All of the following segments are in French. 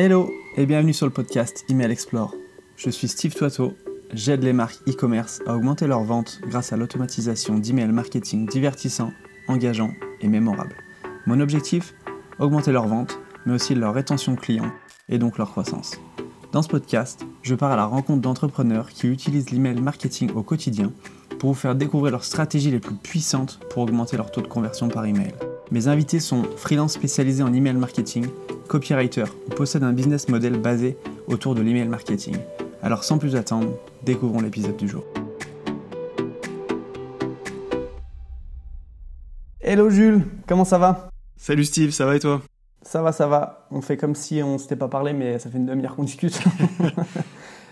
Hello et bienvenue sur le podcast Email Explore. Je suis Steve Toiteau, j'aide les marques e-commerce à augmenter leurs ventes grâce à l'automatisation d'email marketing divertissant, engageant et mémorable. Mon objectif Augmenter leurs ventes, mais aussi leur rétention client et donc leur croissance. Dans ce podcast, je pars à la rencontre d'entrepreneurs qui utilisent l'email marketing au quotidien pour vous faire découvrir leurs stratégies les plus puissantes pour augmenter leur taux de conversion par email. Mes invités sont freelance spécialisés en email marketing, copywriter ou possèdent un business model basé autour de l'email marketing. Alors sans plus attendre, découvrons l'épisode du jour. Hello Jules, comment ça va? Salut Steve, ça va et toi? Ça va, ça va. On fait comme si on s'était pas parlé, mais ça fait une demi-heure qu'on discute.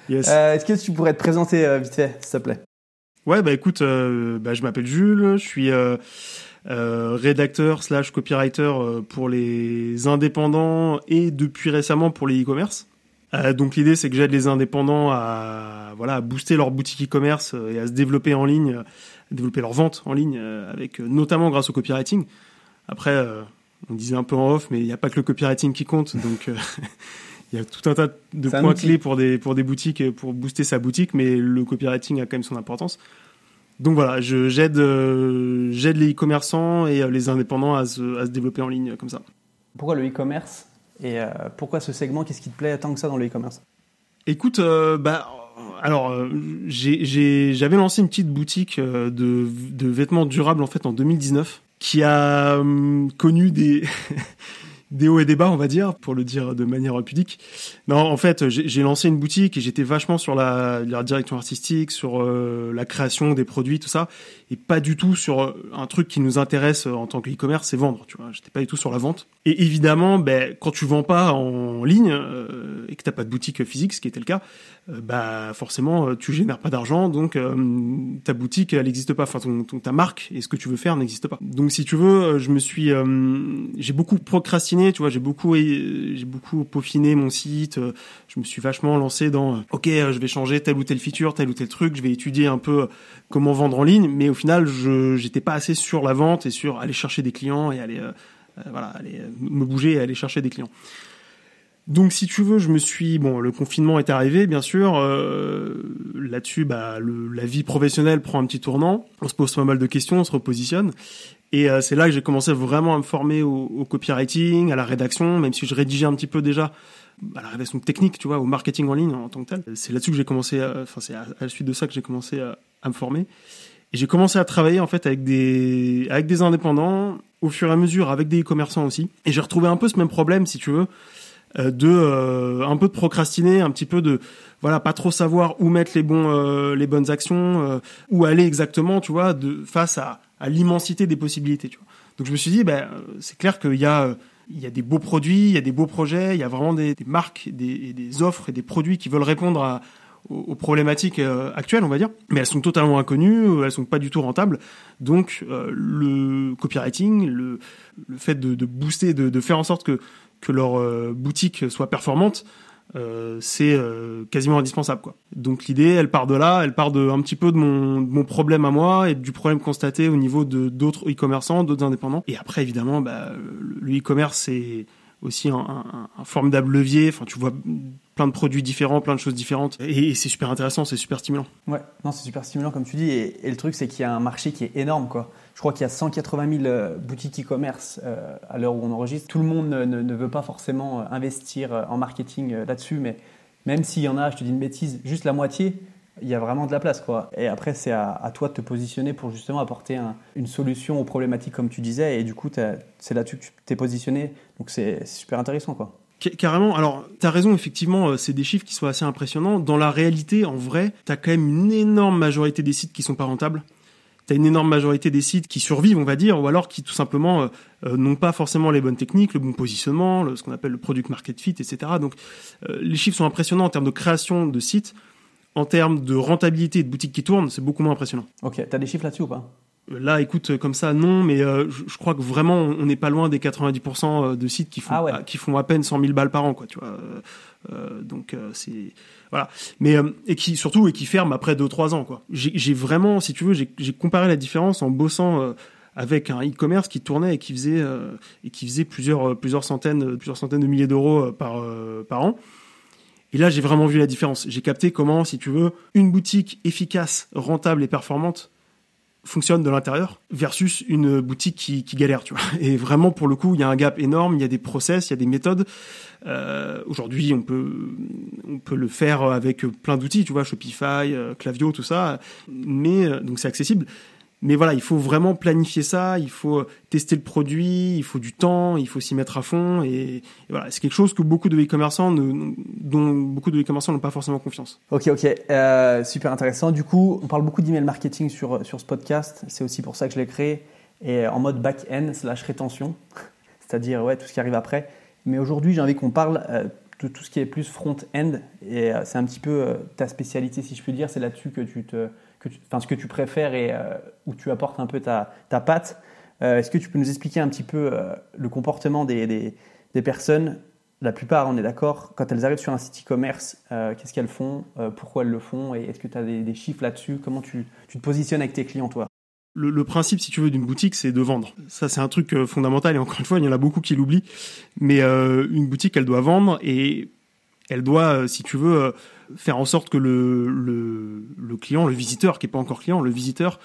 Yes. Euh, Est-ce que tu pourrais te présenter euh, vite fait, s'il te plaît? Ouais, bah écoute, euh, bah, je m'appelle Jules, je suis euh, rédacteur slash copywriter euh, pour les indépendants et depuis récemment pour les e-commerce. Euh, donc l'idée c'est que j'aide les indépendants à voilà à booster leur boutique e-commerce euh, et à se développer en ligne, à développer leur vente en ligne euh, avec notamment grâce au copywriting. Après, euh, on disait un peu en off, mais il n'y a pas que le copywriting qui compte, donc il y a tout un tas de points outil. clés pour des pour des boutiques pour booster sa boutique, mais le copywriting a quand même son importance. Donc voilà, j'aide euh, j'aide les e-commerçants et euh, les indépendants à se, à se développer en ligne euh, comme ça. Pourquoi le e-commerce Et pourquoi ce segment Qu'est-ce qui te plaît tant que ça dans le e-commerce? Écoute, bah alors j'avais lancé une petite boutique de, de vêtements durables en fait en 2019 qui a hum, connu des des hauts et des bas, on va dire, pour le dire de manière pudique. Non, en fait, j'ai lancé une boutique et j'étais vachement sur la, la direction artistique, sur euh, la création des produits, tout ça, et pas du tout sur euh, un truc qui nous intéresse euh, en tant que e-commerce, c'est vendre. Tu vois, j'étais pas du tout sur la vente. Et évidemment, ben, quand tu vends pas en ligne euh, et que t'as pas de boutique physique, ce qui était le cas, euh, bah forcément, tu génères pas d'argent, donc ta boutique, elle n'existe pas. Enfin, ton, ton- ta marque et ce que tu veux faire n'existe pas. Donc, si tu veux, je me suis, j'ai beaucoup procrastiné, tu vois, j'ai beaucoup, j'ai beaucoup peaufiné mon site. euh, je me suis vachement lancé dans, euh, ok, euh, je vais changer telle ou telle feature, tel ou tel truc, je vais étudier un peu comment vendre en ligne, mais au final, je, j'étais pas assez sur la vente et sur aller chercher des clients et aller, voilà, aller me bouger et aller chercher des clients. Donc si tu veux, je me suis bon, le confinement est arrivé, bien sûr. Là-dessus, bah, la vie professionnelle prend un petit tournant. On se pose pas mal de questions, on se repositionne, et euh, c'est là que j'ai commencé vraiment à me former au, au copywriting, à la rédaction, même si je rédigeais un petit peu déjà à la rédaction technique, tu vois, au marketing en ligne en tant que tel. C'est là-dessus que j'ai commencé, à- enfin c'est à, la suite de ça que j'ai commencé à, à me former. Et j'ai commencé à travailler en fait avec des avec des indépendants, au fur et à mesure avec des e-commerçants aussi. Et j'ai retrouvé un peu ce même problème, si tu veux, euh, de euh, un peu de procrastiner, un petit peu de voilà pas trop savoir où mettre les bons euh, les bonnes actions, euh, où aller exactement, tu vois, de face à, à l'immensité des possibilités. Donc je me suis dit, ben euh, c'est clair qu'il y a euh, y a des beaux produits, il y a des beaux projets, il y a vraiment des, marques, des, offres et des produits qui veulent répondre aux, problématiques euh, actuelles, on va dire. Mais elles sont totalement inconnues, elles sont pas du tout rentables. Donc le copywriting, le, fait de, booster, de, de faire en sorte que que leur euh, boutique soit performante, euh, c'est euh, quasiment indispensable quoi. Donc l'idée, elle part de là, elle part de un petit peu de mon, mon problème à moi et du problème constaté au niveau de d'autres e-commerçants, d'autres indépendants. Et après évidemment, bah, le e-commerce c'est aussi un, formidable levier. Enfin, tu vois plein de produits différents, plein de choses différentes, et, et c'est super intéressant, c'est super stimulant. Ouais, non, c'est super stimulant comme tu dis. Et, et le truc, c'est qu'il y a un marché qui est énorme. Quoi. Je crois qu'il y a 180 000 euh, boutiques e-commerce euh, à l'heure où on enregistre. Tout le monde ne, veut pas forcément euh, investir en marketing là-dessus, mais même s'il y en a, je te dis une bêtise, juste la moitié, il y a vraiment de la place. Quoi. Et après, c'est à, toi de te positionner pour justement apporter un- une solution aux problématiques, comme tu disais. Et du coup, c'est là-dessus que tu t'es positionné. Donc, c'est super intéressant. Quoi. Ca- Carrément. Alors, t'as raison, effectivement, c'est des chiffres qui sont assez impressionnants. Dans la réalité, en vrai, t'as quand même une énorme majorité des sites qui sont pas rentables. T'as une énorme majorité des sites qui survivent, on va dire, ou alors qui tout simplement euh, euh, n'ont pas forcément les bonnes techniques, le bon positionnement, ce qu'on appelle le product market fit, etc. Donc, euh, les chiffres sont impressionnants en termes de création de sites. En termes de rentabilité de boutiques qui tournent, c'est beaucoup moins impressionnant. Ok, t'as des chiffres là-dessus ou pas? Là, écoute, euh, comme ça, non, mais euh, je, je crois que vraiment, on n'est pas loin des 90% de sites qui font, Ah ouais. à- qui font à peine 100 000 balles par an, quoi, tu vois. Euh, euh, donc, euh, c'est voilà. Mais euh, et qui surtout et qui ferment après 2-3 ans, quoi. J'ai vraiment, si tu veux, j'ai comparé la différence en bossant euh, avec un e-commerce qui tournait et qui faisait et qui faisait plusieurs plusieurs centaines plusieurs centaines de milliers d'euros par par an. Et là, j'ai vraiment vu la différence. J'ai capté comment, si tu veux, une boutique efficace, rentable et performante fonctionne de l'intérieur versus une boutique qui, qui, galère, tu vois. Et vraiment, pour le coup, il y a un gap énorme, il y a des process, il y a des méthodes. Euh, Aujourd'hui, on peut, on peut le faire avec plein d'outils, tu vois, Shopify, euh, Clavio, tout ça. Mais, euh, donc c'est accessible. Mais voilà, il faut vraiment planifier ça, il faut tester le produit, il faut du temps, il faut s'y mettre à fond. Et, voilà, c'est quelque chose que beaucoup de e-commerçants, dont beaucoup de e-commerçants n'ont pas forcément confiance. Ok, ok, euh, super intéressant. Du coup, on parle beaucoup d'email marketing sur, sur ce podcast. C'est aussi pour ça que je l'ai créé. Et en mode back-end slash rétention, c'est-à-dire ouais, tout ce qui arrive après. Mais aujourd'hui, j'ai envie qu'on parle euh, de tout ce qui est plus front-end. Et euh, c'est un petit peu ta spécialité, si je puis dire. C'est là-dessus que tu te enfin, ce que tu préfères et euh, où tu apportes un peu ta, ta patte. Euh, est-ce que tu peux nous expliquer un petit peu euh, le comportement des, personnes? La plupart, on est d'accord, quand elles arrivent sur un site e-commerce, qu'est-ce qu'elles font Pourquoi elles le font Et est-ce que tu as des, chiffres là-dessus? Comment tu, tu, te positionnes avec tes clients, toi? Le, le, principe, si tu veux, d'une boutique, c'est de vendre. Ça, c'est un truc fondamental et encore une fois, il y en a beaucoup qui l'oublient. Mais une boutique, elle doit vendre et elle doit, si tu veux, faire en sorte que le, le, le client, le visiteur, qui est pas encore client, le visiteur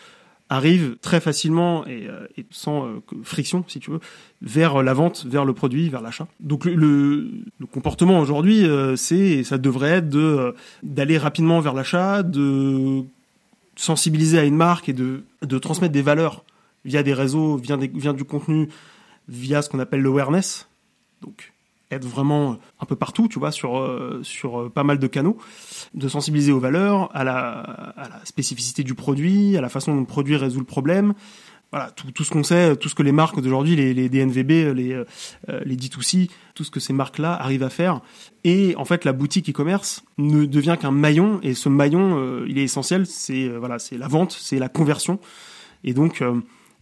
arrive très facilement et, euh, et sans euh, friction, si tu veux, vers la vente, vers le produit, vers l'achat. Donc le, le, comportement aujourd'hui, euh, c'est, ça devrait être de d'aller rapidement vers l'achat, de sensibiliser à une marque et de, de transmettre des valeurs via des réseaux, via, des, via du contenu, via ce qu'on appelle l'awareness. Donc être vraiment un peu partout, tu vois, sur euh, sur euh, pas mal de canaux, de sensibiliser aux valeurs, à la, à la spécificité du produit, à la façon dont le produit résout le problème. Voilà, tout, tout ce qu'on sait, tout ce que les marques d'aujourd'hui, les, les DNVB, les, euh, les D2C, tout ce que ces marques-là arrivent à faire. Et en fait, la boutique e-commerce ne devient qu'un maillon, et ce maillon, il est essentiel, c'est voilà, c'est la vente, c'est la conversion. Et donc,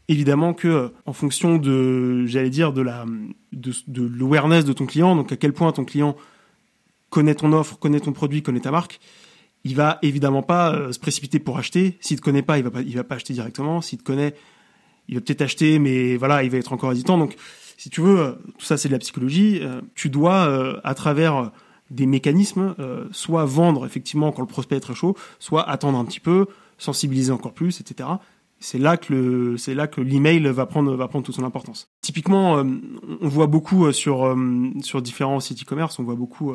évidemment que en fonction de j'allais dire de la de, l'awareness de ton client donc à quel point ton client connaît ton offre connaît ton produit connaît ta marque il va évidemment pas euh, se précipiter pour acheter. S'il te connaît pas il va pas il va pas acheter directement. S'il te connaît il va peut-être acheter mais voilà il va être encore hésitant. Donc si tu veux tout ça c'est de la psychologie. Euh, tu dois euh, à travers des mécanismes soit vendre effectivement quand le prospect est très chaud soit attendre un petit peu sensibiliser encore plus etc c'est là que le, c'est là que l'email va prendre va prendre toute son importance. Typiquement, euh, on voit beaucoup euh, sur euh, sur différents sites e-commerce, on voit beaucoup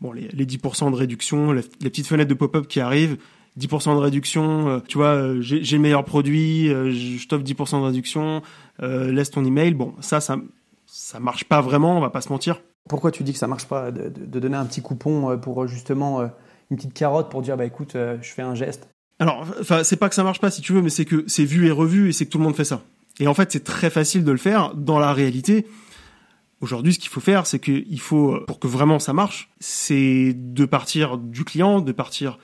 bon les, les 10% de réduction, les, petites fenêtres de pop-up qui arrivent, 10% de réduction, tu vois, j'ai, j'ai le meilleur produit, je t'offre 10% de réduction, laisse ton email. Bon, ça ça ça marche pas vraiment, on va pas se mentir. Pourquoi tu dis que ça marche pas de, de donner un petit coupon pour justement une petite carotte pour dire bah écoute, je fais un geste alors, enfin, c'est pas que ça marche pas si tu veux, mais c'est que c'est vu et revu et c'est que tout le monde fait ça. Et en fait, c'est très facile de le faire. Dans la réalité, aujourd'hui, ce qu'il faut faire, c'est qu'il faut, pour que vraiment ça marche, c'est de partir du client, de partir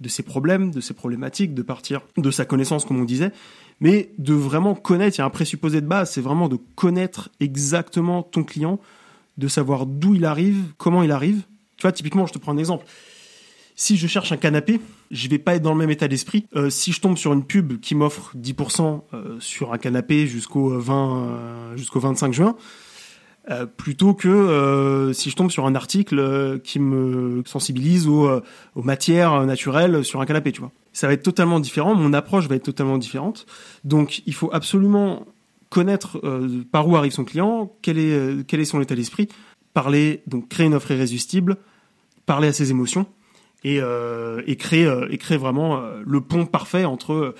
de ses problèmes, de ses problématiques, de partir de sa connaissance, comme on disait, mais de vraiment connaître. Il y a un présupposé de base, c'est vraiment de connaître exactement ton client, de savoir d'où il arrive, comment il arrive. Tu vois, typiquement, je te prends un exemple si je cherche un canapé, je vais pas être dans le même état d'esprit. Euh, si je tombe sur une pub qui m'offre 10% euh, sur un canapé jusqu'au 20 euh, jusqu'au 25 juin, plutôt que si je tombe sur un article qui me sensibilise aux, aux, matières naturelles sur un canapé, tu vois. Ça va être totalement différent, mon approche va être totalement différente. Donc il faut absolument connaître par où arrive son client, quel est quel est son état d'esprit, parler donc créer une offre irrésistible, parler à ses émotions et, euh, euh, et créer vraiment euh, le pont parfait entre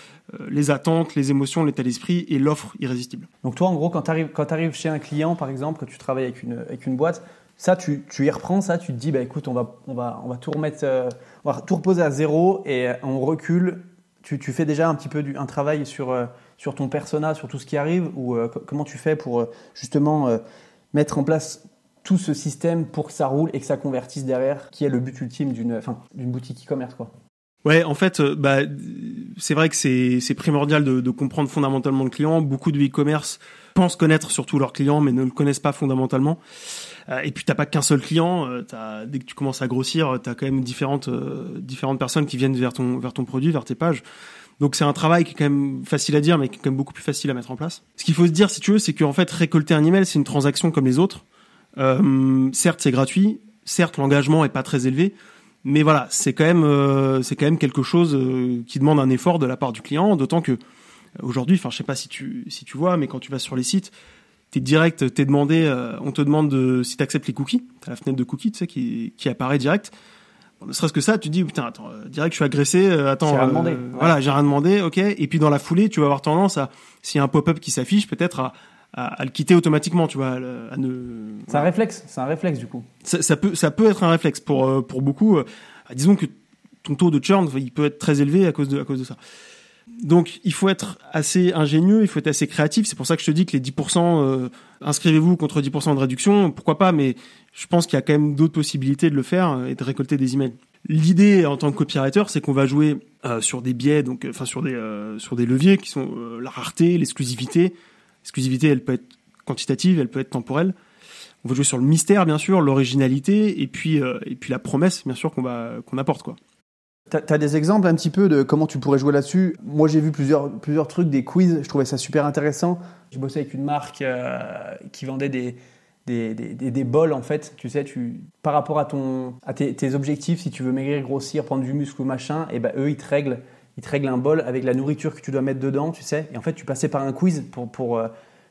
les attentes, les émotions, l'état d'esprit et l'offre irrésistible. Donc toi, en gros, quand tu arrives chez un client, par exemple, que tu travailles avec une boîte, ça, tu, y reprends ça, tu te dis, bah écoute, on va on va on va tout remettre, tout reposer à zéro et on recule. Tu, fais déjà un petit peu un travail sur ton persona, sur tout ce qui arrive, ou comment tu fais pour justement mettre en place tout ce système pour que ça roule et que ça convertisse derrière, qui est le but ultime d'une d'une boutique e-commerce. quoi. Ouais, en fait, euh, bah, c'est vrai que c'est, primordial de, de, comprendre fondamentalement le client. Beaucoup de e-commerce pensent connaître surtout leurs clients, mais ne le connaissent pas fondamentalement. Euh, et puis t'as pas qu'un seul client. Euh, t'as, dès que tu commences à grossir, tu as quand même différentes différentes personnes qui viennent vers ton vers ton produit, vers tes pages. Donc c'est un travail qui est quand même facile à dire, mais qui est quand même beaucoup plus facile à mettre en place. Ce qu'il faut se dire, si tu veux, c'est qu'en fait récolter un email, c'est une transaction comme les autres. Euh, certes, c'est gratuit. Certes, l'engagement est pas très élevé, mais voilà, c'est quand même euh, c'est quand même quelque chose euh, qui demande un effort de la part du client. D'autant que aujourd'hui, enfin, je sais pas si tu si tu vois, mais quand tu vas sur les sites, t'es direct, t'es demandé, on te demande de, si t'acceptes les cookies. T'as la fenêtre de cookies, tu sais, qui qui apparaît direct ne serait-ce que ça, tu te dis putain, attends, euh, direct je suis agressé, euh, attends, j'ai rien demandé. Euh, voilà, j'ai rien demandé, ok. Et puis dans la foulée, tu vas avoir tendance à, s'il y a un pop-up qui s'affiche, peut-être à, à, le quitter automatiquement, tu vois, à, ne. C'est un réflexe, c'est un réflexe du coup. Ça, ça, peut, ça peut être un réflexe pour pour beaucoup. disons que ton taux de churn, il peut être très élevé à cause de à cause de ça. Donc il faut être assez ingénieux, il faut être assez créatif. C'est pour ça que je te dis que les 10%, inscrivez-vous contre 10% de réduction, pourquoi pas, mais je pense qu'il y a quand même d'autres possibilités de le faire et de récolter des emails. L'idée en tant que copywriter, c'est qu'on va jouer euh, sur des biais, donc euh, enfin sur des euh, sur des leviers qui sont la rareté, l'exclusivité. L'exclusivité, elle peut être quantitative, elle peut être temporelle. On va jouer sur le mystère, bien sûr, l'originalité, et puis et puis la promesse, bien sûr, qu'on va qu'on apporte quoi. T'as as des exemples un petit peu de comment tu pourrais jouer là-dessus? Moi, j'ai vu plusieurs, plusieurs trucs, des quiz, je trouvais ça super intéressant. J'ai bossé avec une marque qui vendait des, des, des, des, bols en fait. Tu sais, tu, par rapport à, ton, à tes, tes, objectifs, si tu veux maigrir, grossir, prendre du muscle ou machin, et eh ben eux ils te règlent, ils te règlent un bol avec la nourriture que tu dois mettre dedans, tu sais. Et en fait, tu passais par un quiz pour, euh,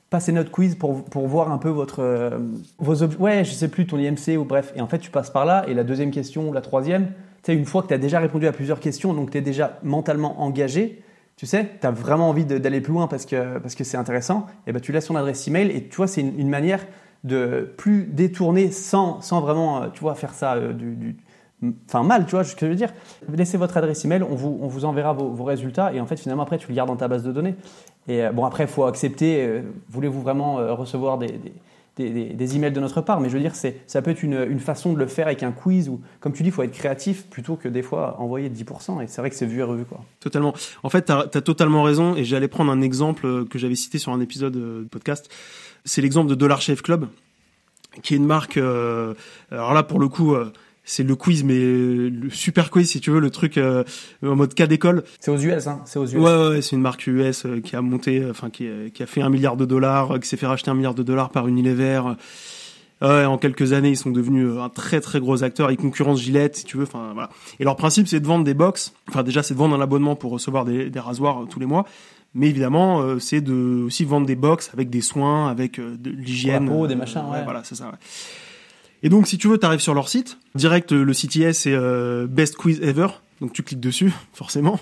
passer notre quiz pour, pour voir un peu votre euh, vos objets. Ouais, je sais plus ton IMC ou bref. Et en fait, tu passes par là et la deuxième question la troisième, tu sais, une fois que tu as déjà répondu à plusieurs questions, donc tu es déjà mentalement engagé. Tu sais, tu as vraiment envie d'aller plus loin parce que parce que c'est intéressant. Et ben tu laisses ton adresse email et tu vois c'est une, manière de plus détourner sans, sans vraiment, euh, tu vois, faire ça du, enfin mal, tu vois ce que je veux dire. Laissez votre adresse email, on vous, on vous enverra vos, résultats et en fait finalement après tu le gardes dans ta base de données. Et euh, bon après il faut accepter, voulez-vous vraiment recevoir des, des, des, emails de notre part, mais je veux dire c'est ça peut être une, une, façon de le faire avec un quiz ou comme tu dis il faut être créatif plutôt que des fois envoyer 10% et c'est vrai que c'est vu et revu quoi. Totalement. En fait tu as, totalement raison et j'allais prendre un exemple que j'avais cité sur un épisode de podcast c'est l'exemple de Dollar Shave Club, qui est une marque. Euh, alors là, pour le coup, euh, c'est le quiz, mais le super quiz, si tu veux, le truc euh, en mode cas d'école. C'est aux US, hein. C'est aux US. Ouais, ouais, c'est une marque US qui a monté, enfin qui, qui, a fait un milliard de dollars, qui s'est fait racheter un milliard de dollars par Unilever. Ouais, en quelques années, ils sont devenus un très très gros acteur. Ils concurrencent Gillette, si tu veux. Enfin voilà. Et leur principe, c'est de vendre des box. Enfin déjà, c'est de vendre un abonnement pour recevoir des, des rasoirs tous les mois. Mais évidemment, euh, c'est de aussi vendre des box avec des soins, avec euh, de l'hygiène. peau, des machins, ouais. Voilà, c'est ça. Ouais. Et donc, si tu veux, tu arrives sur leur site. Direct, le CTS, c'est euh, Best Quiz Ever. Donc, tu cliques dessus, forcément.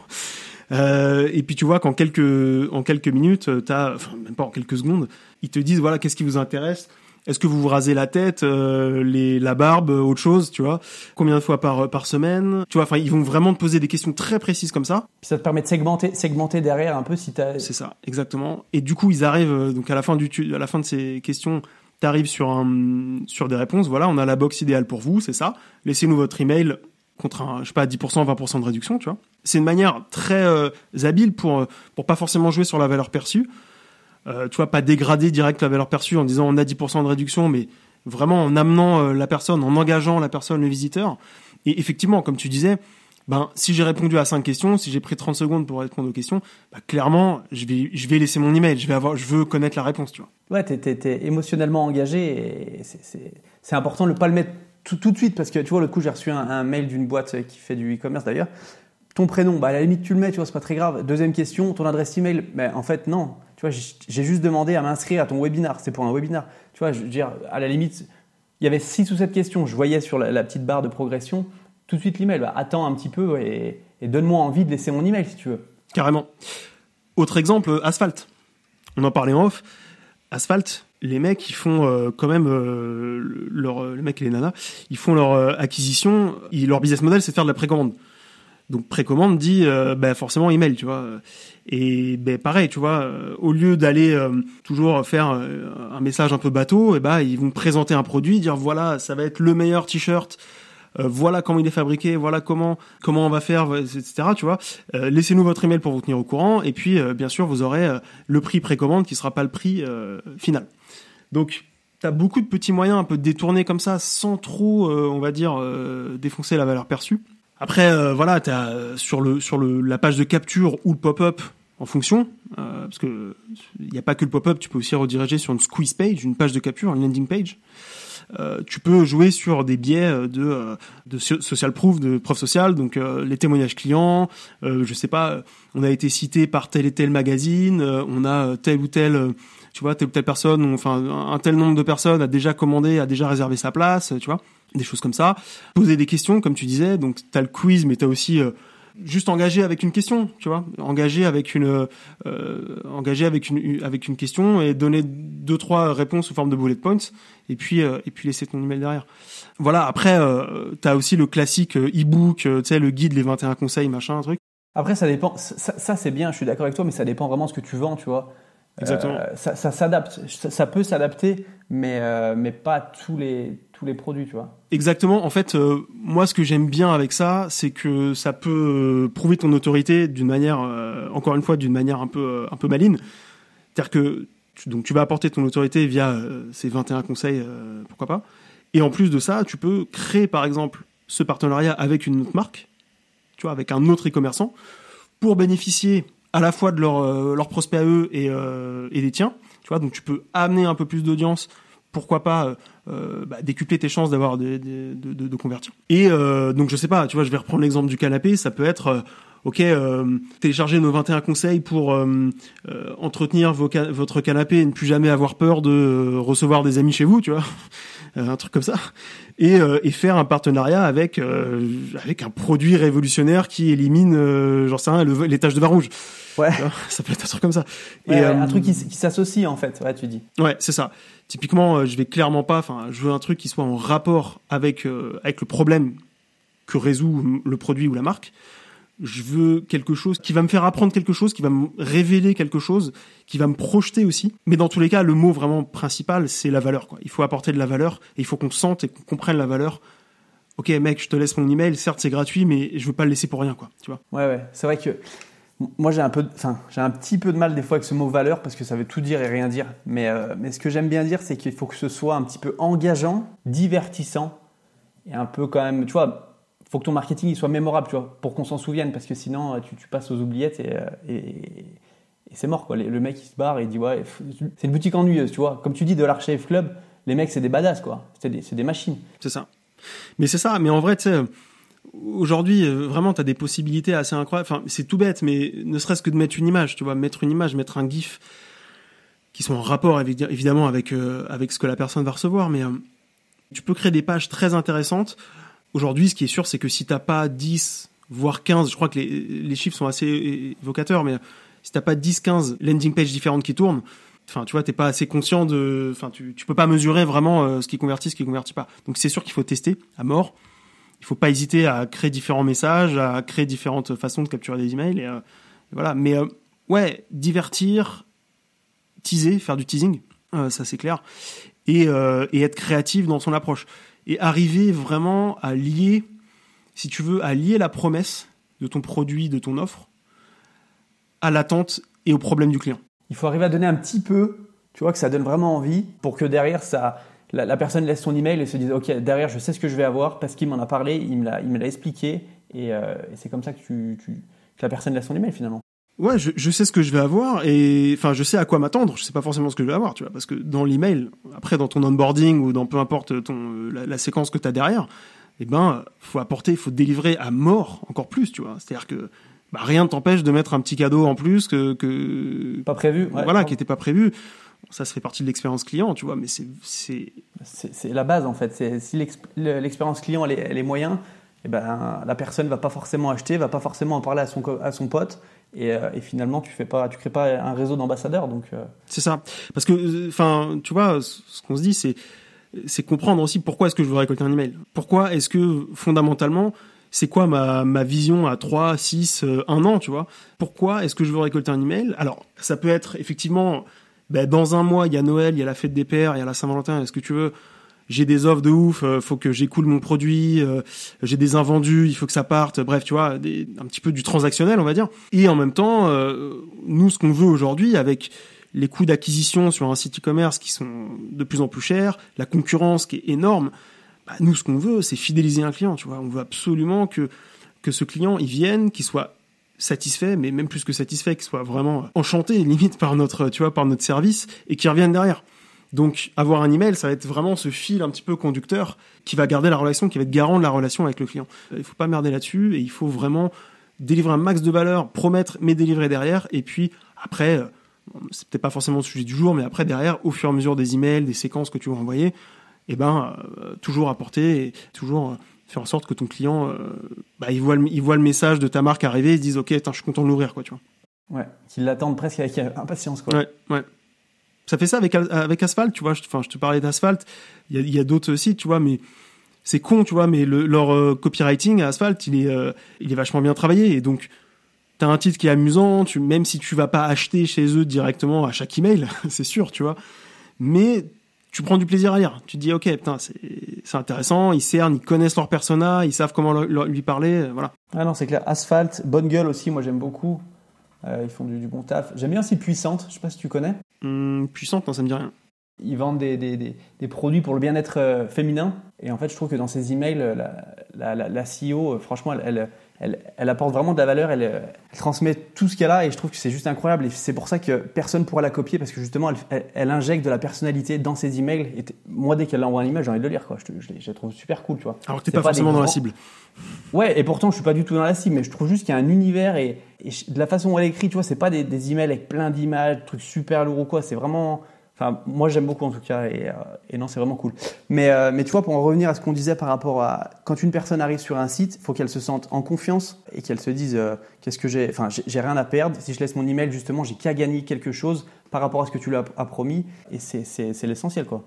Euh, et puis, tu vois qu'en quelques, en quelques minutes, t'as, enfin, même pas en quelques secondes, ils te disent, voilà, qu'est-ce qui vous intéresse? Est-ce que vous vous rasez la tête, euh, les, la barbe, autre chose, tu vois? Combien de fois par par semaine? Tu vois, enfin, ils vont vraiment te poser des questions très précises comme ça. Puis ça te permet de segmenter, segmenter derrière un peu si t'as. C'est ça, exactement. Et du coup, ils arrivent euh, donc à la fin du à la fin de ces questions. T'arrives sur un sur des réponses. Voilà, on a la box idéale pour vous, c'est ça. Laissez-nous votre email contre un, je sais pas, 10%, 20% de réduction, tu vois. C'est une manière très euh, habile pour euh, pour pas forcément jouer sur la valeur perçue euh, tu vois, pas dégrader direct la valeur perçue en disant on a 10% de réduction, mais vraiment en amenant la personne, en engageant la personne, le visiteur. Et effectivement, comme tu disais, ben, si j'ai répondu à cinq questions, si j'ai pris 30 secondes pour répondre aux questions, ben, clairement, je vais, je vais laisser mon email. Je vais avoir, je veux connaître la réponse, tu vois. Ouais, t'es, t'es émotionnellement engagé et c'est, important de ne pas le mettre tout, tout de suite parce que tu vois, le coup, j'ai reçu un, un mail d'une boîte qui fait du e-commerce d'ailleurs. Ton prénom, bah, à la limite, tu le mets, tu vois, c'est pas très grave. Deuxième question, ton adresse email, mais en fait, non. Tu vois, j'ai juste demandé à m'inscrire à ton webinar. C'est pour un webinar. Tu vois, je dire, à la limite, il y avait six ou sept questions. Je voyais sur la, petite barre de progression tout de suite l'email. Bah, attends un petit peu et, donne-moi envie de laisser mon email si tu veux. Carrément. Autre exemple, Asphalt. On en parlait en off. Asphalt, les mecs, ils font euh, quand même euh, leur, les mecs et les nanas, ils font leur euh, acquisition. leur business model, c'est de faire de la précommande. Donc précommande dit euh, bah, forcément email, tu vois. Et ben pareil, tu vois, euh, au lieu d'aller euh, toujours faire un message un peu bateau, et ben ils vont présenter un produit, dire voilà, ça va être le meilleur t-shirt. Voilà comment il est fabriqué, voilà comment comment on va faire, etc. Tu vois, laissez-nous votre email pour vous tenir au courant, et puis bien sûr vous aurez le prix précommande qui sera pas le prix final. Donc tu as beaucoup de petits moyens un peu détournés comme ça, sans trop, on va dire, défoncer la valeur perçue. Après, voilà, t'as sur le sur le la page de capture ou le pop-up en fonction, parce que il n'y a pas que le pop-up, tu peux aussi rediriger sur une squeeze page, une page de capture, une landing page. Euh, tu peux jouer sur des biais euh, de, euh, social proof, de preuve sociale, donc les témoignages clients. je sais pas, on a été cité par tel et tel magazine, on a tel ou tel tu vois, telle ou telle personne, enfin un tel nombre de personnes a déjà commandé, a déjà réservé sa place, tu vois, des choses comme ça. Poser des questions, comme tu disais, donc t'as le quiz, mais t'as aussi juste engagé avec une question, tu vois, engagé avec une euh, engagé avec une avec une question et donner deux trois réponses sous forme de bullet points et puis euh, et puis laisser ton email derrière. Voilà, après euh, tu as aussi le classique e-book, tu sais le guide les 21 conseils, machin un truc. Après ça dépend ça, ça c'est bien, je suis d'accord avec toi mais ça dépend vraiment de ce que tu vends, tu vois. Exactement. ça, ça s'adapte, ça, ça, peut s'adapter mais mais pas tous les les produits, tu vois. Exactement. En fait, euh, moi, ce que j'aime bien avec ça, c'est que ça peut euh, prouver ton autorité d'une manière, euh, encore une fois, d'une manière un peu, un peu maligne. C'est-à-dire que tu, donc tu vas apporter ton autorité via ces 21 conseils, pourquoi pas. Et en plus de ça, tu peux créer, par exemple, ce partenariat avec une autre marque, tu vois, avec un autre e-commerçant, pour bénéficier à la fois de leur, leur prospect à eux et, et des tiens. Tu vois, donc tu peux amener un peu plus d'audience pourquoi pas euh, euh, bah, décupler tes chances d'avoir de, de, de, de, convertir. Et euh, donc je sais pas, tu vois, je vais reprendre l'exemple du canapé, ça peut être euh, ok, euh, télécharger nos 21 conseils pour euh, entretenir vos votre canapé et ne plus jamais avoir peur de recevoir des amis chez vous, tu vois, un truc comme ça, et, et faire un partenariat avec avec un produit révolutionnaire qui élimine, j'en sais rien, les taches de vin rouge. Ouais. Ça peut être un truc comme ça. et, un truc qui, qui s'associe en fait, ouais, tu dis. Ouais, c'est ça. Typiquement, euh, je vais clairement pas, enfin, je veux un truc qui soit en rapport avec euh, avec le problème que résout le produit ou la marque. Je veux quelque chose qui va me faire apprendre quelque chose, qui va me révéler quelque chose, qui va me projeter aussi. Mais dans tous les cas, le mot vraiment principal, c'est la valeur. Il faut apporter de la valeur et il faut qu'on sente et qu'on comprenne la valeur. Ok, mec, je te laisse mon email. Certes, c'est gratuit, mais je veux pas le laisser pour rien. Tu vois. Ouais, ouais. C'est vrai que moi, j'ai un peu, enfin, j'ai un petit peu de mal des fois avec ce mot valeur parce que ça veut tout dire et rien dire. Mais, euh, mais ce que j'aime bien dire, c'est qu'il faut que ce soit un petit peu engageant, divertissant et un peu quand même, tu vois, faut que ton marketing il soit mémorable, tu vois, pour qu'on s'en souvienne parce que sinon tu, tu passes aux oubliettes et, euh, c'est mort quoi. Le mec il se barre et il dit ouais, c'est une boutique ennuyeuse, tu vois. Comme tu dis de l'Archive Club, les mecs c'est des badass quoi, c'est des, machines. C'est ça. Mais c'est ça. Mais en vrai, tu sais aujourd'hui, euh, vraiment, tu as des possibilités assez incroyables. Enfin, c'est tout bête, mais ne serait-ce que de mettre une image, tu vois, mettre une image, mettre un GIF qui sont en rapport évidemment avec, euh, avec ce que la personne va recevoir, mais euh, tu peux créer des pages très intéressantes. Aujourd'hui, ce qui est sûr, c'est que si t'as pas 10, voire 15, je crois que les, chiffres sont assez évocateurs, mais si t'as pas 10, 15 landing pages différentes qui tournent, enfin tu vois t'es pas assez conscient de enfin tu, peux pas mesurer vraiment ce qui convertit ce qui convertit pas donc c'est sûr qu'il faut tester à mort il faut pas hésiter à créer différents messages, à créer différentes façons de capturer des emails. Et, euh, voilà. Mais euh, ouais, divertir, teaser, faire du teasing, euh, ça c'est clair, et, et être créatif dans son approche et arriver vraiment à lier, si tu veux, à lier la promesse de ton produit, de ton offre, à l'attente et au problème du client. Il faut arriver à donner un petit peu, tu vois, que ça donne vraiment envie pour que derrière ça la, personne laisse son email et se dit ok derrière je sais ce que je vais avoir parce qu'il m'en a parlé, il me l'a, expliqué et, euh, c'est comme ça que, tu, tu, que la personne laisse son email finalement. Ouais, je, je, sais ce que je vais avoir et enfin je sais à quoi m'attendre. Je sais pas forcément ce que je vais avoir, tu vois, parce que dans l'email, après dans ton onboarding ou dans peu importe ton la, séquence que tu as derrière, eh ben faut apporter, faut délivrer à mort encore plus, tu vois. C'est-à-dire que bah, rien ne t'empêche de mettre un petit cadeau en plus que, que pas prévu, voilà, qui était pas prévu ça, se fait partie de l'expérience client, tu vois, mais c'est... C'est la base, en fait. Si l'expérience client, elle est, elle est moyen, eh ben, la personne va pas forcément acheter, va pas forcément en parler à son, à son pote, et, euh, et finalement, tu fais pas, tu crées pas un réseau d'ambassadeurs. Donc, euh. C'est ça. Parce que, enfin, tu vois, ce qu'on se dit, c'est c'est comprendre aussi pourquoi est-ce que je veux récolter un email. Pourquoi est-ce que, fondamentalement, c'est quoi ma, ma vision à 3, 6, 1 an, tu vois? Pourquoi est-ce que je veux récolter un email? Alors, ça peut être effectivement ben, dans un mois, il y a Noël, il y a la fête des pères, il y a la Saint-Valentin, est-ce que tu veux j'ai des offres de ouf, euh, faut que j'écoule mon produit, euh, j'ai des invendus, il faut que ça parte, bref, tu vois, un petit peu du transactionnel, on va dire. Et en même temps, euh, nous, ce qu'on veut aujourd'hui, avec les coûts d'acquisition sur un site e-commerce qui sont de plus en plus chers, la concurrence qui est énorme, bah, nous, ce qu'on veut, c'est fidéliser un client, tu vois. On veut absolument que que ce client il vienne, qu'il soit satisfait, mais même plus que satisfait, qu'il soit vraiment enchanté, limite par notre, tu vois, par notre service, et qu'il revienne derrière. Donc, avoir un email, ça va être vraiment ce fil un petit peu conducteur qui va garder la relation, qui va être garant de la relation avec le client. Il faut pas merder là-dessus et il faut vraiment délivrer un max de valeur, promettre, mais délivrer derrière. Et puis, après, euh, c'est peut-être pas forcément le sujet du jour, mais après, derrière, au fur et à mesure des emails, des séquences que tu vas envoyer, eh ben, euh, toujours apporter et toujours euh, faire en sorte que ton client, bah, il voit, le, il voit le message de ta marque arriver, il se dise, ok, je suis content de l'ouvrir, quoi, tu vois. Ouais, qu'il l'attendent presque avec impatience, quoi. Ouais, ouais. Ça fait ça avec, avec Asphalt, tu vois. Enfin, je te parlais d'Asphalt. Il y a, d'autres sites, tu vois, mais c'est con, tu vois, mais leur euh, copywriting à Asphalt, il est, euh, il est vachement bien travaillé. Et donc, t'as un titre qui est amusant, tu, même si tu vas pas acheter chez eux directement à chaque email, c'est sûr, tu vois. Mais tu prends du plaisir à lire. Tu te dis, ok, putain, c'est intéressant, ils cernent, ils connaissent leur persona, ils savent comment lui parler, euh, voilà. Ah non, c'est clair. Asphalt, bonne gueule aussi, moi j'aime beaucoup. Ils font du, du, bon taf. J'aime bien aussi Puissante, je sais pas si tu connais. Hum, puissante, non, ça me dit rien. Ils vendent des, des, des, produits pour le bien-être euh, féminin. Et en fait, je trouve que dans ces emails, la, la, la, CEO, euh, franchement, elle, elle, elle, apporte vraiment de la valeur. Elle, transmet tout ce qu'elle a. Et je trouve que c'est juste incroyable. Et c'est pour ça que personne ne pourra la copier parce que justement, elle, injecte de la personnalité dans ses emails. Et moi, dès qu'elle envoie un email, j'ai envie de le lire. Quoi. Je, je, la trouve super cool. Tu vois. Alors que tu n'es pas, forcément dans la cible. Ouais, et pourtant, je suis pas du tout dans la cible. Mais je trouve juste qu'il y a un univers. Et, de la façon où elle écrit, tu vois, c'est pas des, des emails avec plein d'images, trucs super lourds ou quoi. C'est vraiment moi, j'aime beaucoup en tout cas, et, euh, non, c'est vraiment cool. Mais, euh, mais tu vois, pour en revenir à ce qu'on disait par rapport à quand une personne arrive sur un site, il faut qu'elle se sente en confiance et qu'elle se dise euh, qu'est-ce que j'ai, enfin, j'ai rien à perdre. Si je laisse mon email, justement, j'ai qu'à gagner quelque chose par rapport à ce que tu lui as promis, et c'est l'essentiel, quoi.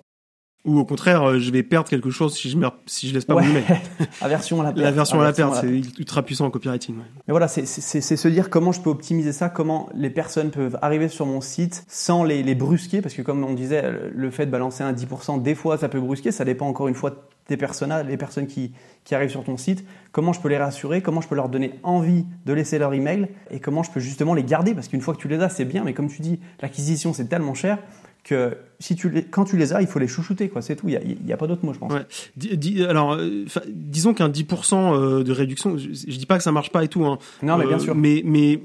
Ou au contraire, euh, je vais perdre quelque chose si je si je laisse pas mon email. Aversion à la perte. La version à la perte, c'est ultra puissant en copywriting. Mais voilà, c'est se dire comment je peux optimiser ça, comment les personnes peuvent arriver sur mon site sans les, les brusquer, parce que comme on disait, le fait de balancer un 10%, des fois ça peut brusquer, ça dépend encore une fois des personnes, les personnes qui, qui arrivent sur ton site, comment je peux les rassurer, comment je peux leur donner envie de laisser leur email et comment je peux justement les garder, parce qu'une fois que tu les as, c'est bien, mais comme tu dis, l'acquisition c'est tellement cher que si tu les, quand tu les as, il faut les chouchouter, quoi. C'est tout. Il n'y a, a, pas d'autre mot, je pense. Ouais. alors, euh, disons qu'un 10% euh, de réduction, je, ne dis pas que ça marche pas et tout. Hein. Non, mais bien euh, sûr. Mais, mais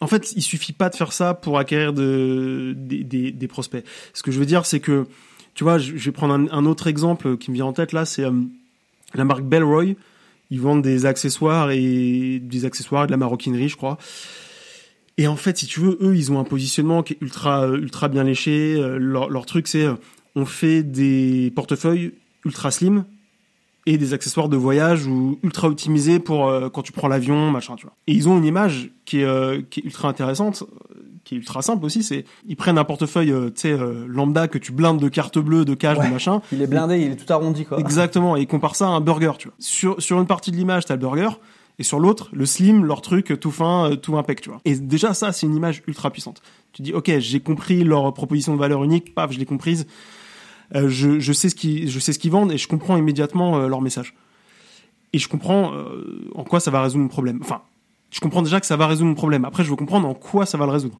en fait, il suffit pas de faire ça pour acquérir de, des, des, prospects. Ce que je veux dire, c'est que, tu vois, je, vais prendre un, autre exemple qui me vient en tête là, c'est la marque Bellroy. Ils vendent des accessoires et des accessoires et de la maroquinerie, je crois. Et en fait, si tu veux, eux, ils ont un positionnement qui est ultra, euh, ultra bien léché. Euh, leur, leur truc, c'est euh, on fait des portefeuilles ultra slim et des accessoires de voyage ou ultra optimisés pour quand tu prends l'avion, machin, tu vois. Et ils ont une image qui est, qui est ultra intéressante, qui est ultra simple aussi. C'est ils prennent un portefeuille, tu sais, lambda que tu blindes de cartes bleues, de cash, de machin. Il est blindé, il est tout arrondi, quoi. Exactement. Et ils comparent ça à un burger, tu vois. Sur sur une partie de l'image, t'as le burger et sur l'autre, le slim, leur truc tout fin, euh, tout impec, tu vois. Et déjà, ça, c'est une image ultra puissante. Tu dis, ok, j'ai compris leur proposition de valeur unique, paf, je l'ai comprise. Euh, je, je, sais ce qui, je sais ce qu'ils vendent et je comprends immédiatement euh, leur message. Et je comprends en quoi ça va résoudre mon problème. Enfin, je comprends déjà que ça va résoudre mon problème. Après, je veux comprendre en quoi ça va le résoudre.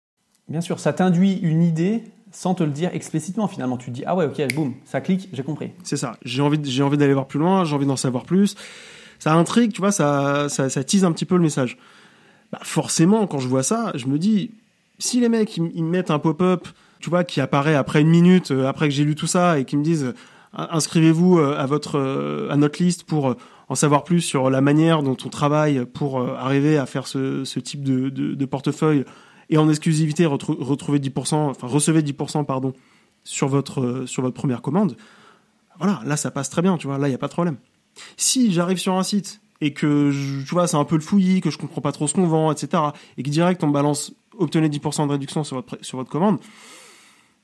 Bien sûr, ça t'induit une idée sans te le dire explicitement finalement. Tu te dis, ah ouais, ok, boum, ça clique, j'ai compris. C'est ça. J'ai envie, j'ai envie d'aller voir plus loin, j'ai envie d'en savoir plus ça intrigue, tu vois, ça, ça, tease un petit peu le message. Bah, forcément, quand je vois ça, je me dis, si les mecs, ils, mettent un pop-up, tu vois, qui apparaît après une minute, euh, après que j'ai lu tout ça, et qui me disent, euh, inscrivez-vous euh, à votre, à notre liste pour en savoir plus sur la manière dont on travaille pour arriver à faire ce, ce type de, de, de, portefeuille et en exclusivité retrouver 10%, enfin recevez 10% pardon sur votre sur votre première commande. Voilà, là ça passe très bien, tu vois, là il y a pas de problème. Si j'arrive sur un site et que tu vois c'est un peu le fouillis, que je comprends pas trop ce qu'on vend, etc. et que direct on balance obtenez 10% de réduction sur votre sur votre commande,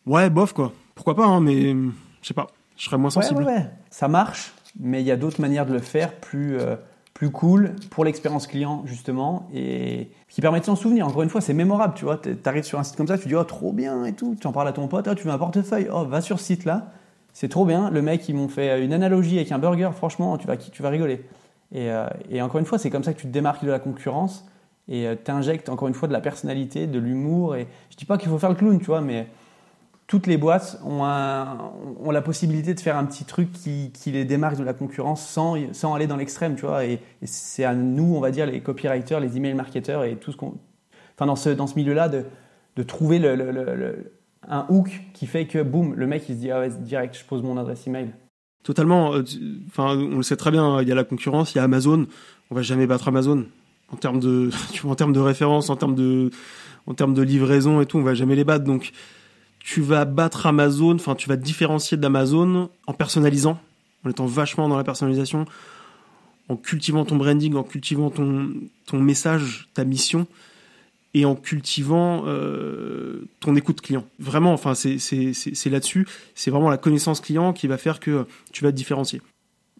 ouais bof quoi. Pourquoi pas hein, mais je sais pas, je serais moins sensible. Ouais, ouais, ça marche, mais il y a d'autres manières de le faire plus euh, plus cool pour l'expérience client justement et qui permet de s'en souvenir. Encore une fois, c'est mémorable, tu vois. Tu arrives sur un site comme ça, tu dis oh trop bien et tout, tu en parles à ton pote, oh, tu veux un portefeuille, oh va sur ce site là c'est trop bien. Le mec, ils m'ont fait une analogie avec un burger. Franchement, tu vas, tu vas rigoler. Et, euh, et encore une fois, c'est comme ça que tu te démarques de la concurrence et euh, tu injectes encore une fois de la personnalité, de l'humour. Et je dis pas qu'il faut faire le clown, tu vois, mais toutes les boîtes ont, la possibilité de faire un petit truc qui, les démarque de la concurrence sans, aller dans l'extrême, tu vois. Et, c'est à nous, on va dire, les copywriters, les email marketeurs et tout ce qu'on. Enfin, dans ce, milieu-là, de, trouver le, un hook qui fait que, boum, le mec, il se dit, ah ouais, direct, je pose mon adresse email. Totalement. Euh, enfin, on le sait très bien, il y a la concurrence, il y a Amazon. On va jamais battre Amazon. En termes de, en termes de référence, en termes de, en termes de livraison et tout, on va jamais les battre. Donc, tu vas battre Amazon, enfin tu vas te différencier d'Amazon en personnalisant, en étant vachement dans la personnalisation, en cultivant ton branding, en cultivant ton, ton message, ta mission, et en cultivant euh, ton écoute client. Vraiment, enfin c'est là-dessus, c'est vraiment la connaissance client qui va faire que tu vas te différencier.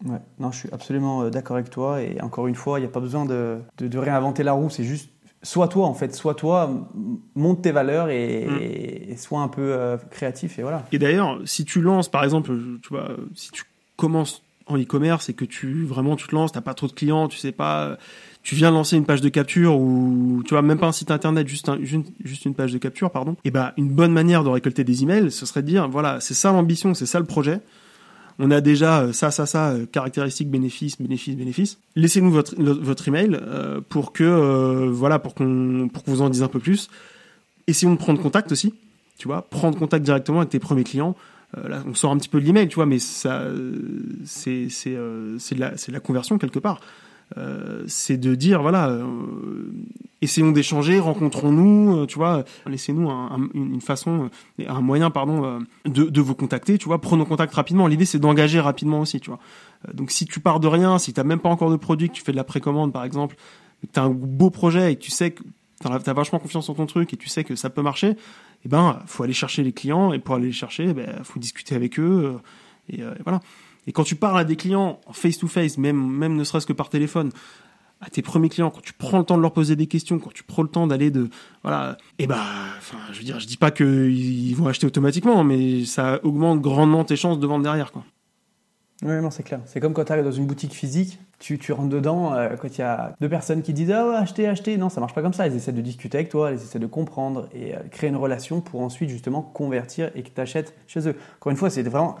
Ouais, non, je suis absolument euh, d'accord avec toi, et encore une fois, il n'y a pas besoin de, de, de réinventer la roue, c'est juste sois toi en fait, sois toi, monte tes valeurs et, mm. sois un peu euh, créatif et voilà. Et d'ailleurs, si tu lances par exemple, tu vois, si tu commences en e-commerce et que tu vraiment tu te lances, t'as pas trop de clients, tu sais pas, tu viens lancer une page de capture ou tu vois même pas un site internet, juste juste une page de capture, pardon. Et ben une bonne manière de récolter des emails, ce serait de dire voilà, c'est ça l'ambition, c'est ça le projet on a déjà euh, ça, ça, ça, euh, caractéristiques, bénéfices, bénéfices, bénéfices. Laissez-nous votre, votre email euh, pour que, voilà, pour qu'on, pour que vous en dise un peu plus. Essayons de prendre contact aussi, tu vois, prendre contact directement avec tes premiers clients. on sort un petit peu de l'email, tu vois, mais ça, c'est, c'est, c'est la, c'est de la conversion quelque part. Euh, c'est de dire voilà, euh, essayons d'échanger, rencontrons-nous, euh, tu vois, laissez-nous une façon, un moyen pardon de, de, vous contacter, tu vois, prenons contact rapidement. L'idée c'est d'engager rapidement aussi, tu vois. donc si tu pars de rien, si t'as même pas encore de produit, que tu fais de la précommande par exemple, que t'as un beau projet et que tu sais que t'as as vachement confiance en ton truc et tu sais que ça peut marcher, eh ben faut aller chercher les clients et pour aller les chercher, ben faut discuter avec eux et, et voilà. Et quand tu parles à des clients face to face, même, même ne serait-ce que par téléphone, à tes premiers clients, quand tu prends le temps de leur poser des questions, quand tu prends le temps d'aller de, voilà, et eh bah, enfin, je veux dire, je dis pas qu'ils vont acheter automatiquement, mais ça augmente grandement tes chances de vendre derrière, quoi. Oui, non, c'est clair. C'est comme quand tu arrives dans une boutique physique, tu, tu rentres dedans, euh, quand il y a deux personnes qui disent Ah ouais, achetez, achetez. Non, ça marche pas comme ça. Ils essaient de discuter avec toi, ils essaient de comprendre et euh, créer une relation pour ensuite justement convertir et que tu achètes chez eux. Encore une fois, c'est vraiment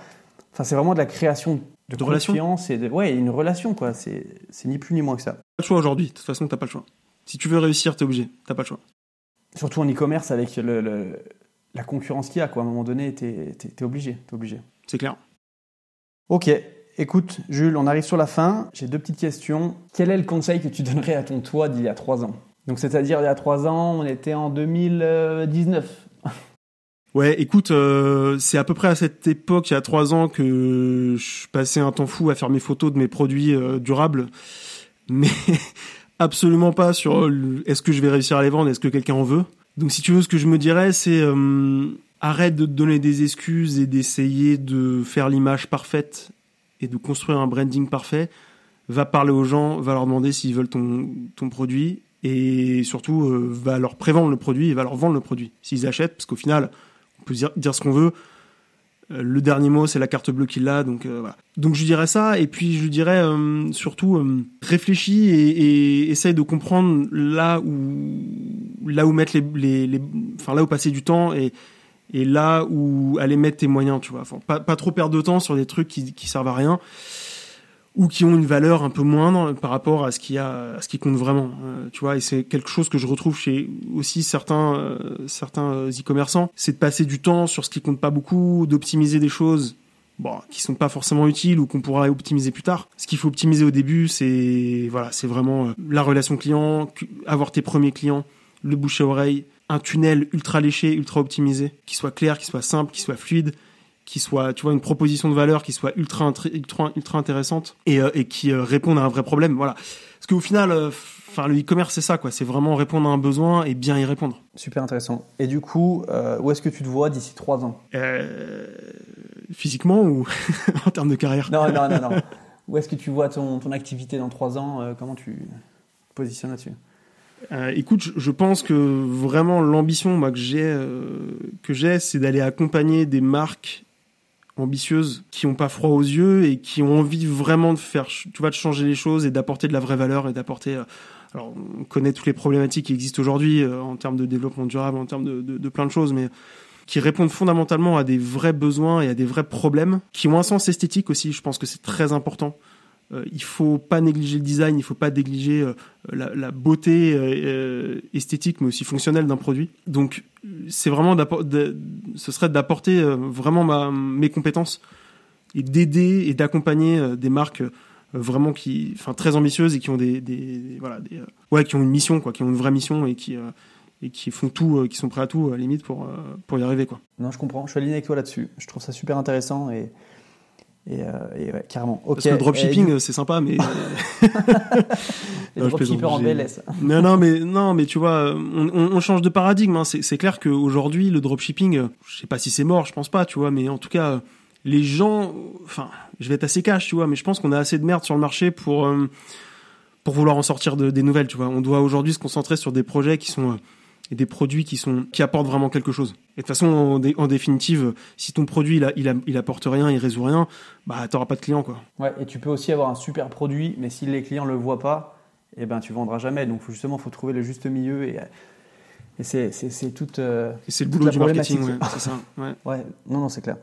Enfin, c'est vraiment de la création de, de confiance et de, ouais, une relation, quoi. C'est, ni plus ni moins que ça. Pas le choix aujourd'hui. De toute façon, t'as pas le choix. Si tu veux réussir, t'es obligé. T'as pas le choix. Surtout en e-commerce avec le, la concurrence qu'il y a, quoi. À un moment donné, t'es, es, obligé. T'es obligé. C'est clair. Ok. Écoute, Jules, on arrive sur la fin. J'ai deux petites questions. Quel est le conseil que tu donnerais à ton toi d'il y a trois ans? Donc, c'est-à-dire, il y a trois ans, on était en 2019. Ouais, écoute, euh, c'est à peu près à cette époque, il y a trois ans, que je passais un temps fou à faire mes photos de mes produits euh, durables, mais absolument pas sur euh, est-ce que je vais réussir à les vendre, est-ce que quelqu'un en veut? Donc si tu veux, ce que je me dirais, c'est arrête de te donner des excuses et d'essayer de faire l'image parfaite et de construire un branding parfait. Va parler aux gens, va leur demander s'ils veulent ton, ton produit et surtout va leur prévendre le produit et va leur vendre le produit s'ils achètent, parce qu'au final on peut dire, ce qu'on veut. Euh, le dernier mot, c'est la carte bleue qu'il a, donc euh, voilà. Donc je dirais ça, et puis je dirais euh, surtout réfléchis et, essaye de comprendre là où là où mettre les, les, enfin là où passer du temps et et là où aller mettre tes moyens, tu vois. pas, pas trop perdre de temps sur des trucs qui, qui servent à rien ou qui ont une valeur un peu moindre par rapport à ce qui a à ce qui compte vraiment euh, tu vois et c'est quelque chose que je retrouve chez aussi certains euh, certains euh, e-commerçants c'est de passer du temps sur ce qui compte pas beaucoup d'optimiser des choses bon qui sont pas forcément utiles ou qu'on pourra optimiser plus tard. Ce qu'il faut optimiser au début c'est voilà c'est vraiment la relation client avoir tes premiers clients le bouche à oreille un tunnel ultra léché ultra optimisé qui soit clair qui soit simple qui soit fluide qui soit, tu vois, une proposition de valeur qui soit ultra ultra, ultra intéressante et, euh, et qui euh, réponde à un vrai problème. Voilà. Parce qu'au final, euh, enfin, le e-commerce c'est ça, quoi. C'est vraiment répondre à un besoin et bien y répondre. Super intéressant. Et du coup, où est-ce que tu te vois d'ici trois ans? Physiquement ou en termes de carrière? Non, non, non, non. où est-ce que tu vois ton, ton activité dans trois ans? Comment tu te positionnes là-dessus? Écoute, je, pense que vraiment l'ambition moi que j'ai que j'ai, c'est d'aller accompagner des marques ambitieuses, qui ont pas froid aux yeux et qui ont envie vraiment de faire, tu vois, de changer les choses et d'apporter de la vraie valeur et d'apporter. Euh, alors, on connaît toutes les problématiques qui existent aujourd'hui euh, en termes de développement durable, en termes de, de, plein de choses, mais qui répondent fondamentalement à des vrais besoins et à des vrais problèmes, qui ont un sens esthétique aussi. Je pense que c'est très important. Euh, il faut pas négliger le design, il faut pas négliger euh, la, beauté euh, esthétique, mais aussi fonctionnelle d'un produit. Donc, c'est vraiment ce serait d'apporter vraiment mes compétences et d'aider et d'accompagner des marques vraiment qui, enfin, très ambitieuses et qui ont des, voilà, ouais, qui ont une mission, quoi, qui ont une vraie mission et qui et qui font tout, qui sont prêts à tout, à la limite, pour, pour y arriver. Quoi. Non, je comprends. Je suis aligné avec toi là-dessus. Je trouve ça super intéressant et et, euh, et ouais, carrément. Parce que le dropshipping, c'est sympa, mais. Les dropshippers en BLS. non, non, mais, non, mais tu vois, on, on change de paradigme. Hein. C'est clair qu'aujourd'hui, le dropshipping, je sais pas si c'est mort, je pense pas, tu vois, mais en tout cas, les gens. Enfin, je vais être assez cash, tu vois, mais je pense qu'on a assez de merde sur le marché pour. Euh, pour vouloir en sortir de, des nouvelles, tu vois. On doit aujourd'hui se concentrer sur des projets qui sont euh, et des produits qui sont qui apportent vraiment quelque chose. Et de toute façon, en, définitive, si ton produit il, a, il, a, il, apporte rien, il résout rien, bah t'auras pas de clients quoi. Ouais, et tu peux aussi avoir un super produit, mais si les clients le voient pas, eh ben tu vendras jamais. Donc justement, faut trouver le juste milieu et, et c'est c'est toute. Euh, c'est le boulot du marketing, ouais, c'est ça. Ouais. ouais, non non c'est clair.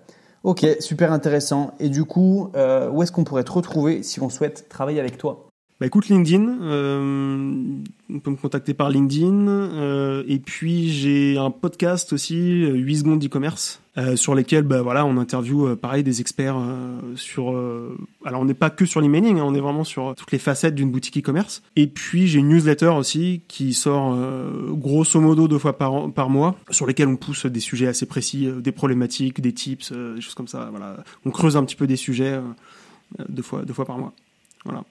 Ok, super intéressant. Et du coup, euh, où est-ce qu'on pourrait te retrouver si on souhaite travailler avec toi? Bah écoute LinkedIn, euh, on peut me contacter par LinkedIn. Euh, et puis j'ai un podcast aussi, 8 euh, secondes d'e-commerce, euh, sur lesquels bah voilà on interview pareil des experts sur. alors on n'est pas que sur l'emailing, hein, on est vraiment sur toutes les facettes d'une boutique e-commerce. Et puis j'ai une newsletter aussi qui sort grosso modo deux fois par, par mois, sur lesquels on pousse des sujets assez précis, des problématiques, des tips, des choses comme ça. Voilà, on creuse un petit peu des sujets deux fois deux fois par mois. Voilà.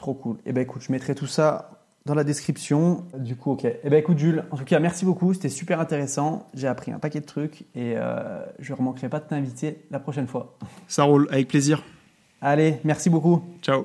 Trop cool. Eh ben écoute, je mettrai tout ça dans la description. Du coup, ok. Eh ben écoute, Jules, en tout cas, merci beaucoup. C'était super intéressant. J'ai appris un paquet de trucs et euh, je ne remanquerai pas de t'inviter la prochaine fois. Ça roule, avec plaisir. Allez, merci beaucoup. Ciao.